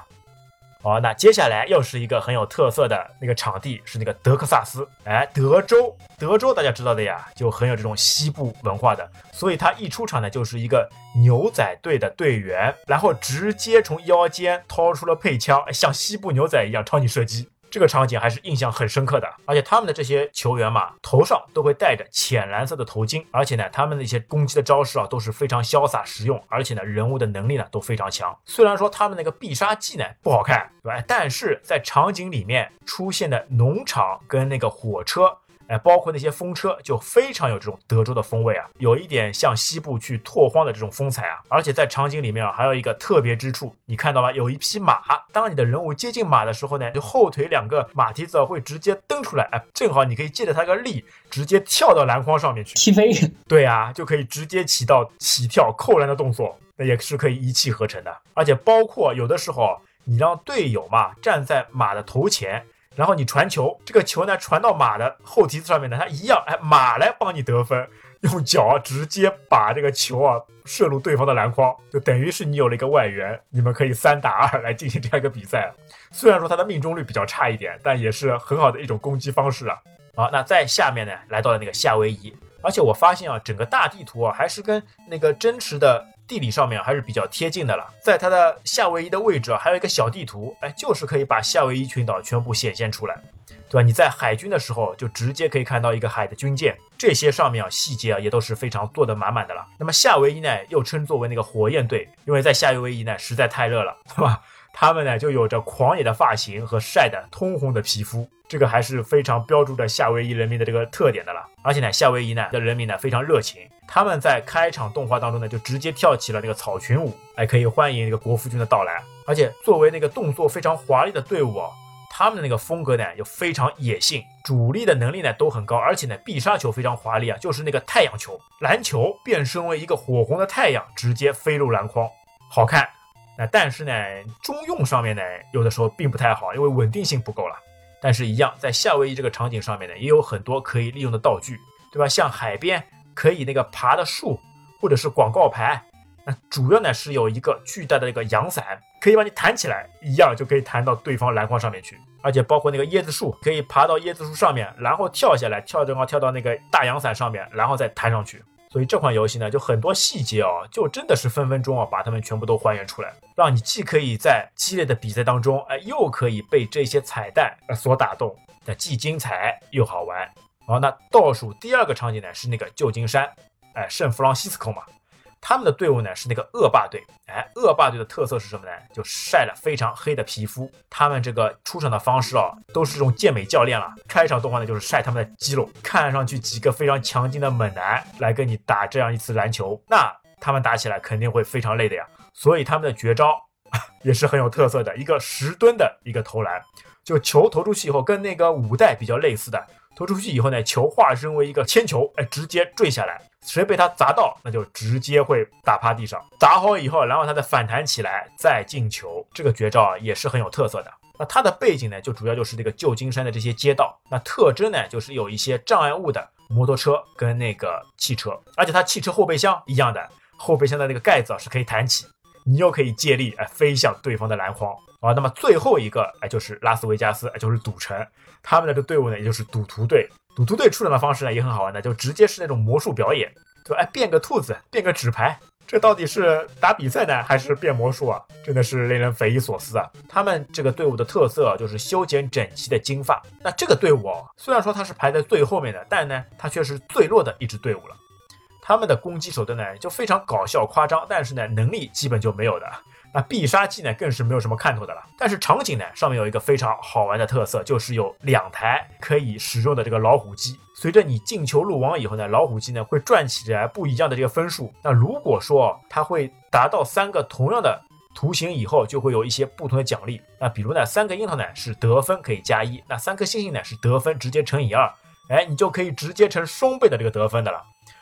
好，那接下来又是一个很有特色的那个场地，是那个德克萨斯。哎，德州，德州大家知道的呀，就很有这种西部文化的，所以他一出场呢，就是一个牛仔队的队员，然后直接从腰间掏出了配枪，像西部牛仔一样朝你射击。这个场景还是印象很深刻的。而且他们的这些球员嘛，头上都会戴着浅蓝色的头巾，而且呢，他们的一些攻击的招式啊，都是非常潇洒实用，而且呢，人物的能力呢都非常强。虽然说他们那个必杀技呢不好看，对吧？但是在场景里面出现的农场跟那个火车。哎，包括那些风车就非常有这种德州的风味啊，有一点像西部去拓荒的这种风采啊。而且在场景里面啊，还有一个特别之处，你看到吗？有一匹马，当你的人物接近马的时候呢，就后腿两个马蹄子会直接蹬出来，哎，正好你可以借着它个力，直接跳到篮筐上面去踢飞。对啊，就可以直接起到起跳扣篮的动作，那也是可以一气呵成的。而且包括有的时候，你让队友嘛站在马的头前。然后你传球，这个球呢传到马的后蹄子上面呢，它一样，哎，马来帮你得分，用脚直接把这个球啊射入对方的篮筐，就等于是你有了一个外援，你们可以三打二来进行这样一个比赛。虽然说它的命中率比较差一点，但也是很好的一种攻击方式啊。好，那在下面呢，来到了那个夏威夷，而且我发现啊，整个大地图啊还是跟那个真实的。地理上面还是比较贴近的了，在它的夏威夷的位置啊，还有一个小地图，哎，就是可以把夏威夷群岛全部显现出来，对吧？你在海军的时候就直接可以看到一个海的军舰，这些上面啊细节啊也都是非常做得满满的了。那么夏威夷呢，又称作为那个火焰队，因为在夏威夷呢实在太热了，对吧？他们呢就有着狂野的发型和晒得通红的皮肤，这个还是非常标注着夏威夷人民的这个特点的了。而且呢，夏威夷呢的人民呢非常热情。他们在开场动画当中呢，就直接跳起了那个草裙舞，哎，可以欢迎那个国服军的到来。而且作为那个动作非常华丽的队伍哦，他们的那个风格呢又非常野性，主力的能力呢都很高，而且呢必杀球非常华丽啊，就是那个太阳球，篮球变身为一个火红的太阳，直接飞入篮筐，好看。但是呢，中用上面呢有的时候并不太好，因为稳定性不够了。但是，一样在夏威夷这个场景上面呢，也有很多可以利用的道具，对吧？像海边。可以那个爬的树，或者是广告牌，那主要呢是有一个巨大的那个阳伞，可以把你弹起来，一样就可以弹到对方篮筐上面去。而且包括那个椰子树，可以爬到椰子树上面，然后跳下来，跳正好跳到那个大阳伞上面，然后再弹上去。所以这款游戏呢，就很多细节哦，就真的是分分钟啊，把它们全部都还原出来，让你既可以在激烈的比赛当中，哎，又可以被这些彩蛋呃所打动，那既精彩又好玩。好，那倒数第二个场景呢是那个旧金山，哎，圣弗朗西斯科嘛，他们的队伍呢是那个恶霸队，哎，恶霸队的特色是什么呢？就晒了非常黑的皮肤，他们这个出场的方式哦，都是这种健美教练了。开场动画呢就是晒他们的肌肉，看上去几个非常强劲的猛男来跟你打这样一次篮球，那他们打起来肯定会非常累的呀。所以他们的绝招 也是很有特色的，一个十吨的一个投篮，就球投出去以后跟那个五代比较类似的。投出去以后呢，球化身为一个铅球，哎，直接坠下来，谁被它砸到，那就直接会打趴地上。砸好以后，然后它再反弹起来，再进球。这个绝招啊，也是很有特色的。那它的背景呢，就主要就是这个旧金山的这些街道。那特征呢，就是有一些障碍物的摩托车跟那个汽车，而且它汽车后备箱一样的，后备箱的那个盖子啊是可以弹起，你又可以借力哎飞向对方的篮筐。啊，那么最后一个哎，就是拉斯维加斯，哎，就是赌城，他们的这队伍呢，也就是赌徒队。赌徒队出场的方式呢，也很好玩的，就直接是那种魔术表演，就哎变个兔子，变个纸牌，这到底是打比赛呢，还是变魔术啊？真的是令人匪夷所思啊！他们这个队伍的特色就是修剪整齐的金发。那这个队伍哦，虽然说它是排在最后面的，但呢，它却是最弱的一支队伍了。他们的攻击手段呢，就非常搞笑夸张，但是呢，能力基本就没有的。那必杀技呢，更是没有什么看头的了。但是场景呢，上面有一个非常好玩的特色，就是有两台可以使用的这个老虎机。随着你进球入网以后呢，老虎机呢会转起来不一样的这个分数。那如果说它会达到三个同样的图形以后，就会有一些不同的奖励。那比如呢，三个樱桃呢是得分可以加一，那三颗星星呢是得分直接乘以二，哎，你就可以直接乘双倍的这个得分的了。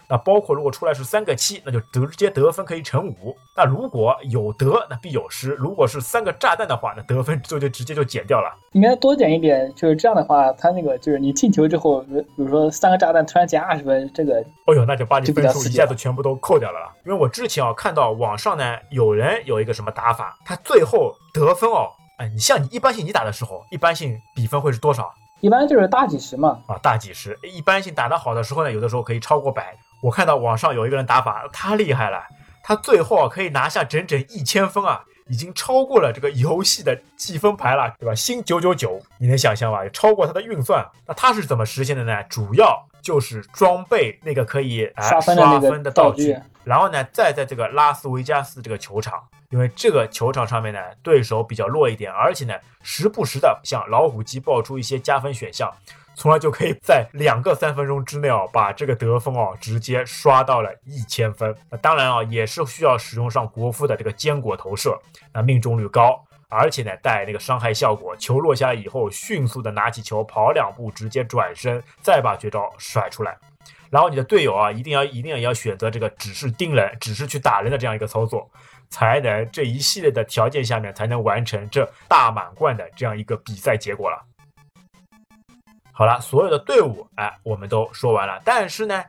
那包括如果出来是三个七，那就直接得分可以乘五。那如果有得，那必有失。如果是三个炸弹的话，那得分就就直接就减掉了。应该多减一点，就是这样的话，他那个就是你进球之后，比如说三个炸弹突然减二十分，这个，哦呦，那就把你分数一下子全部都扣掉了了。因为我之前啊看到网上呢有人有一个什么打法，他最后得分哦，哎，你像你一般性你打的时候，一般性比分会是多少？一般就是大几十嘛。啊，大几十。一般性打得好的时候呢，有的时候可以超过百。我看到网上有一个人打法，他厉害了，他最后啊可以拿下整整一千分啊！已经超过了这个游戏的积分牌了，对吧？新九九九，你能想象吧？超过他的运算。那他是怎么实现的呢？主要就是装备那个可以哎刷分的道具然后呢，再在这个拉斯维加斯这个球场，因为这个球场上面呢，对手比较弱一点，而且呢，时不时的向老虎机爆出一些加分选项，从而就可以在两个三分钟之内哦，把这个得分哦直接刷到了一千分。那当然啊，也是需要使用上国服的这个坚果投射，那命中率高。而且呢，带那个伤害效果，球落下来以后，迅速的拿起球跑两步，直接转身，再把绝招甩出来。然后你的队友啊，一定要一定要要选择这个只是盯人，只是去打人的这样一个操作，才能这一系列的条件下面才能完成这大满贯的这样一个比赛结果了。好了，所有的队伍哎，我们都说完了，但是呢，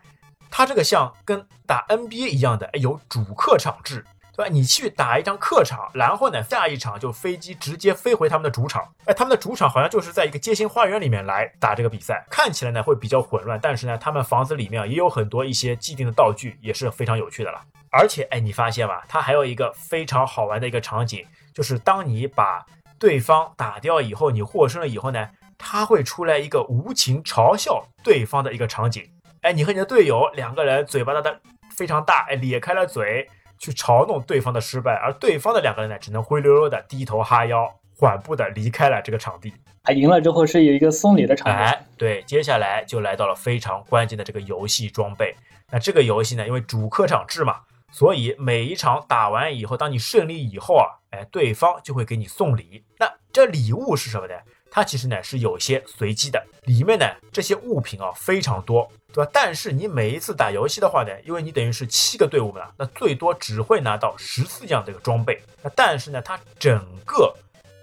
它这个像跟打 NBA 一样的，哎，有主客场制。对吧？你去打一张客场，然后呢，下一场就飞机直接飞回他们的主场。哎，他们的主场好像就是在一个街心花园里面来打这个比赛，看起来呢会比较混乱，但是呢，他们房子里面也有很多一些既定的道具，也是非常有趣的了。而且，哎，你发现吧，它还有一个非常好玩的一个场景，就是当你把对方打掉以后，你获胜了以后呢，它会出来一个无情嘲笑对方的一个场景。哎，你和你的队友两个人嘴巴大的非常大，哎，咧开了嘴。去嘲弄对方的失败，而对方的两个人呢，只能灰溜溜的低头哈腰，缓步的离开了这个场地。他赢了之后是有一个送礼的场景，哎，对，接下来就来到了非常关键的这个游戏装备。那这个游戏呢，因为主客场制嘛，所以每一场打完以后，当你胜利以后啊，哎，对方就会给你送礼。那这礼物是什么呢？它其实呢是有些随机的，里面呢这些物品啊非常多，对吧？但是你每一次打游戏的话呢，因为你等于是七个队伍嘛，那最多只会拿到十四样这个装备。那但是呢，它整个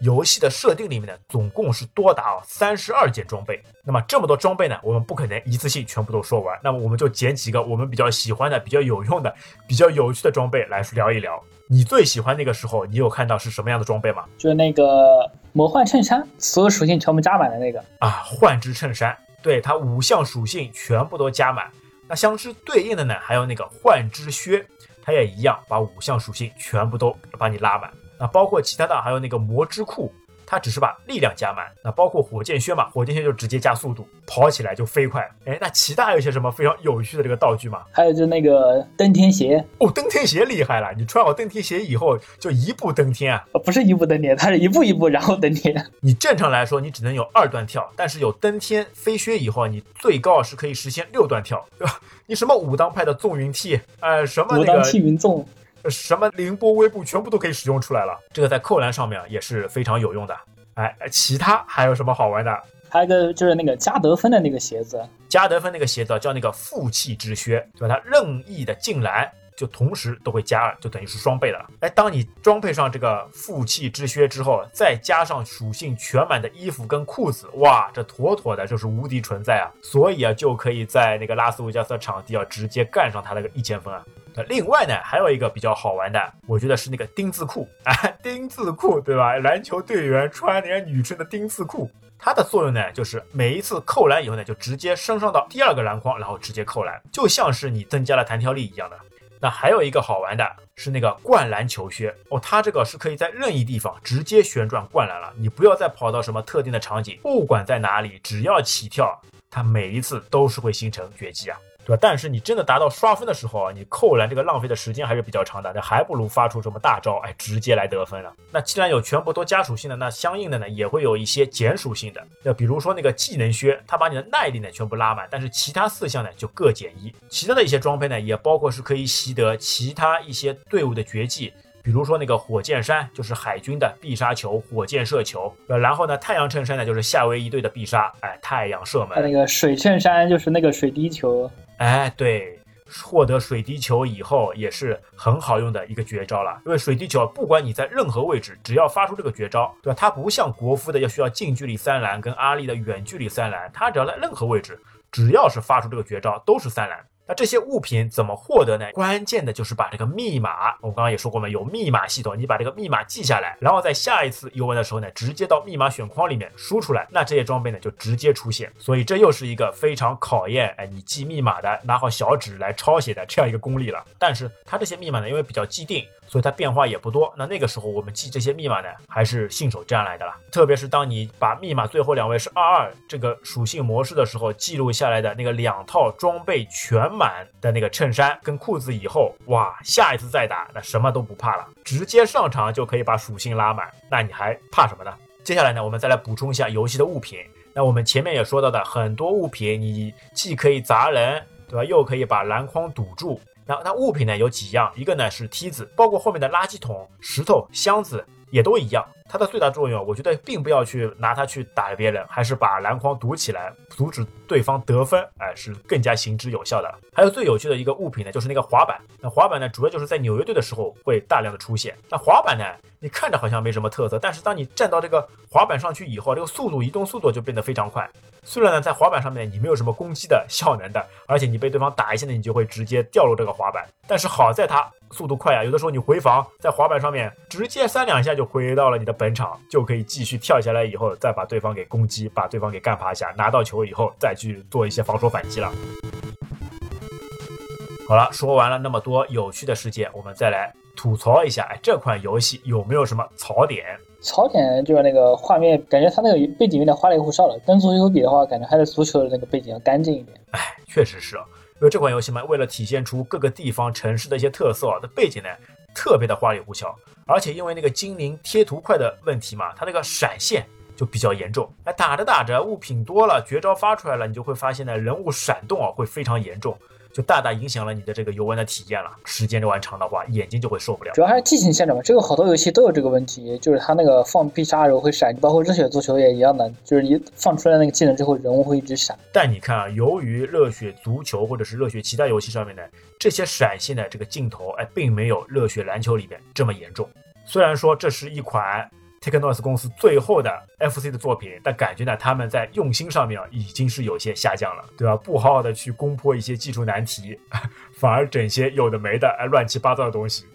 游戏的设定里面呢，总共是多达啊三十二件装备。那么这么多装备呢，我们不可能一次性全部都说完。那么我们就捡几个我们比较喜欢的、比较有用的、比较有趣的装备来聊一聊。你最喜欢那个时候，你有看到是什么样的装备吗？就是那个魔幻衬衫，所有属性全部加满的那个啊，幻之衬衫，对它五项属性全部都加满。那相之对应的呢，还有那个幻之靴，它也一样，把五项属性全部都把你拉满。那包括其他的，还有那个魔之库。它只是把力量加满，那包括火箭靴嘛，火箭靴就直接加速度，跑起来就飞快。哎，那其他还有一些什么非常有趣的这个道具吗？还有就那个登天鞋哦，登天鞋厉害了，你穿好登天鞋以后就一步登天啊！不是一步登天，它是一步一步然后登天。你正常来说你只能有二段跳，但是有登天飞靴以后，你最高是可以实现六段跳，对吧？你什么武当派的纵云梯，呃，什么那个武当气云纵。什么凌波微步全部都可以使用出来了，这个在扣篮上面也是非常有用的。哎，其他还有什么好玩的？还有一个就是那个加得分的那个鞋子，加得分那个鞋子叫那个负气之靴，对吧？它任意的进篮就同时都会加二，就等于是双倍的了。哎，当你装配上这个负气之靴之后，再加上属性全满的衣服跟裤子，哇，这妥妥的就是无敌存在啊！所以啊，就可以在那个拉斯维加斯场地啊，直接干上他那个一千分啊。那另外呢，还有一个比较好玩的，我觉得是那个丁字裤，啊，丁字裤，对吧？篮球队员穿人家女生的丁字裤，它的作用呢，就是每一次扣篮以后呢，就直接升上到第二个篮筐，然后直接扣篮，就像是你增加了弹跳力一样的。那还有一个好玩的是那个灌篮球靴哦，它这个是可以在任意地方直接旋转灌篮了，你不要再跑到什么特定的场景，不管在哪里，只要起跳，它每一次都是会形成绝技啊。对吧？但是你真的达到刷分的时候啊，你扣篮这个浪费的时间还是比较长的，那还不如发出什么大招，哎，直接来得分了。那既然有全部都加属性的，那相应的呢也会有一些减属性的。那比如说那个技能靴，它把你的耐力呢全部拉满，但是其他四项呢就各减一。其他的一些装备呢，也包括是可以习得其他一些队伍的绝技。比如说那个火箭衫就是海军的必杀球，火箭射球。呃，然后呢，太阳衬衫呢就是夏威夷队的必杀，哎，太阳射门。那个水衬衫就是那个水滴球，哎，对，获得水滴球以后也是很好用的一个绝招了。因为水滴球不管你在任何位置，只要发出这个绝招，对吧？它不像国服的要需要近距离三篮，跟阿力的远距离三篮，它只要在任何位置，只要是发出这个绝招，都是三篮。那这些物品怎么获得呢？关键的就是把这个密码，我刚刚也说过嘛，有密码系统，你把这个密码记下来，然后在下一次游玩的时候呢，直接到密码选框里面输出来，那这些装备呢就直接出现。所以这又是一个非常考验哎你记密码的，拿好小纸来抄写的这样一个功力了。但是它这些密码呢，因为比较既定，所以它变化也不多。那那个时候我们记这些密码呢，还是信手拈来的了。特别是当你把密码最后两位是二二这个属性模式的时候，记录下来的那个两套装备全满的那个衬衫跟裤子以后，哇，下一次再打那什么都不怕了，直接上场就可以把属性拉满，那你还怕什么呢？接下来呢，我们再来补充一下游戏的物品。那我们前面也说到的很多物品，你既可以砸人，对吧？又可以把篮筐堵住。那那物品呢有几样，一个呢是梯子，包括后面的垃圾桶、石头、箱子也都一样。它的最大作用，我觉得并不要去拿它去打别人，还是把篮筐堵起来，阻止对方得分，哎，是更加行之有效的。还有最有趣的一个物品呢，就是那个滑板。那滑板呢，主要就是在纽约队的时候会大量的出现。那滑板呢，你看着好像没什么特色，但是当你站到这个滑板上去以后，这个速度移动速度就变得非常快。虽然呢，在滑板上面你没有什么攻击的效能的，而且你被对方打一下呢，你就会直接掉落这个滑板。但是好在它速度快啊，有的时候你回防在滑板上面直接三两下就回到了你的本场，就可以继续跳下来以后再把对方给攻击，把对方给干趴下，拿到球以后再去做一些防守反击了。好了，说完了那么多有趣的事件，我们再来吐槽一下，哎，这款游戏有没有什么槽点？槽点就是那个画面，感觉它那个背景有点花里胡哨了。跟足球比的话，感觉还是足球的那个背景要干净一点。哎，确实是，因为这款游戏嘛，为了体现出各个地方城市的一些特色，它背景呢特别的花里胡哨，而且因为那个精灵贴图块的问题嘛，它那个闪现就比较严重。哎，打着打着物品多了，绝招发出来了，你就会发现呢，人物闪动啊会非常严重。就大大影响了你的这个游玩的体验了。时间玩长的话，眼睛就会受不了。主要还是剧情限制嘛，这个好多游戏都有这个问题，就是它那个放必杀时候会闪，包括热血足球也一样的，就是一放出来那个技能之后，人物会一直闪。但你看啊，由于热血足球或者是热血其他游戏上面的这些闪现的这个镜头，哎，并没有热血篮球里面这么严重。虽然说这是一款。Technos 公司最后的 FC 的作品，但感觉呢，他们在用心上面啊，已经是有些下降了，对吧？不好好的去攻破一些技术难题，反而整些有的没的，哎，乱七八糟的东西。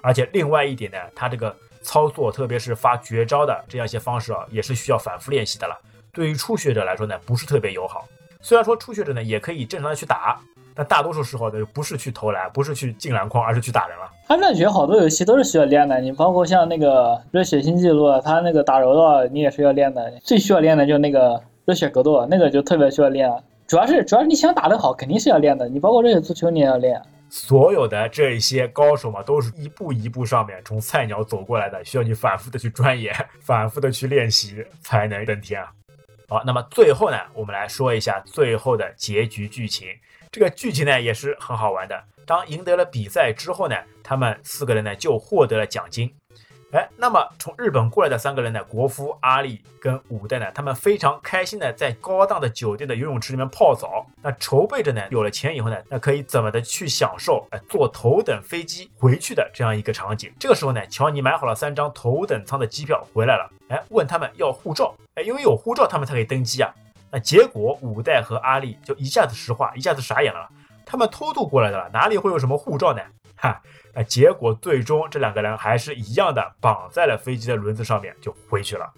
而且另外一点呢，它这个操作，特别是发绝招的这样一些方式啊，也是需要反复练习的了。对于初学者来说呢，不是特别友好。虽然说初学者呢，也可以正常的去打。但大多数时候呢，不是去投篮，不是去进篮筐，而是去打人了。他感觉好多游戏都是需要练的，你包括像那个热血新纪录，他那个打柔道你也是要练的。最需要练的就是那个热血格斗，那个就特别需要练。主要是主要是你想打得好，肯定是要练的。你包括热血足球你也要练。所有的这一些高手嘛，都是一步一步上面从菜鸟走过来的，需要你反复的去钻研，反复的去练习，才能登天啊。好，那么最后呢，我们来说一下最后的结局剧情。这个剧情呢也是很好玩的。当赢得了比赛之后呢，他们四个人呢就获得了奖金。哎，那么从日本过来的三个人呢，国夫、阿力跟五代呢，他们非常开心的在高档的酒店的游泳池里面泡澡。那筹备着呢，有了钱以后呢，那可以怎么的去享受哎坐头等飞机回去的这样一个场景。这个时候呢，乔尼买好了三张头等舱的机票回来了。哎，问他们要护照。哎，因为有护照他们才可以登机啊。那结果五代和阿力就一下子石化，一下子傻眼了。他们偷渡过来的了，哪里会有什么护照呢？哈，那结果最终这两个人还是一样的绑在了飞机的轮子上面就回去了。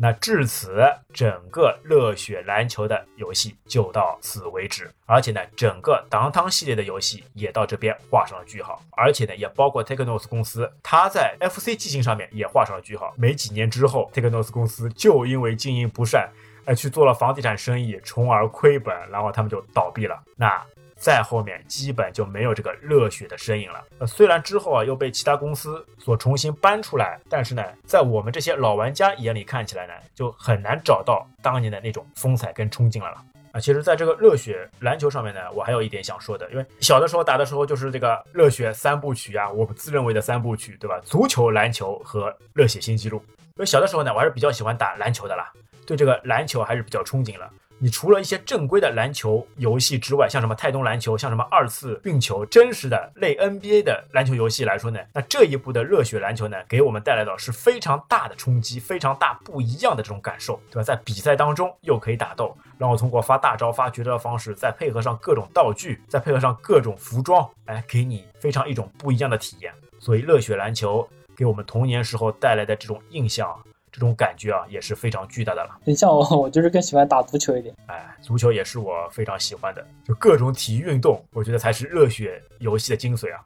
那至此，整个热血篮球的游戏就到此为止。而且呢，整个当当系列的游戏也到这边画上了句号。而且呢，也包括 Technos 公司，它在 FC 机型上面也画上了句号。没几年之后，Technos 公司就因为经营不善。哎，去做了房地产生意，从而亏本，然后他们就倒闭了。那再后面基本就没有这个热血的身影了。呃，虽然之后啊又被其他公司所重新搬出来，但是呢，在我们这些老玩家眼里看起来呢，就很难找到当年的那种风采跟冲劲了了。啊，其实在这个热血篮球上面呢，我还有一点想说的，因为小的时候打的时候就是这个热血三部曲啊，我自认为的三部曲，对吧？足球、篮球和热血新纪录。因为小的时候呢，我还是比较喜欢打篮球的啦。对这个篮球还是比较憧憬了。你除了一些正规的篮球游戏之外，像什么泰东篮球，像什么二次运球，真实的类 NBA 的篮球游戏来说呢，那这一部的热血篮球呢，给我们带来的是非常大的冲击，非常大不一样的这种感受，对吧？在比赛当中又可以打斗，然后通过发大招、发绝招的方式，再配合上各种道具，再配合上各种服装，哎，给你非常一种不一样的体验。所以热血篮球给我们童年时候带来的这种印象。这种感觉啊也是非常巨大的了。你像我，我就是更喜欢打足球一点。哎，足球也是我非常喜欢的，就各种体育运动，我觉得才是热血游戏的精髓啊。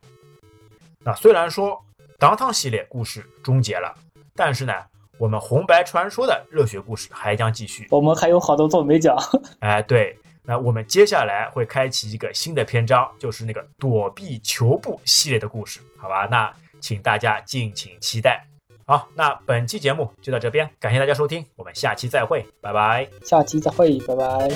那虽然说当当系列故事终结了，但是呢，我们红白传说的热血故事还将继续。我们还有好多座没讲。哎，对，那我们接下来会开启一个新的篇章，就是那个躲避球部系列的故事，好吧？那请大家敬请期待。好那本期节目就到这边感谢大家收听我们下期再会拜拜。下期再会拜拜。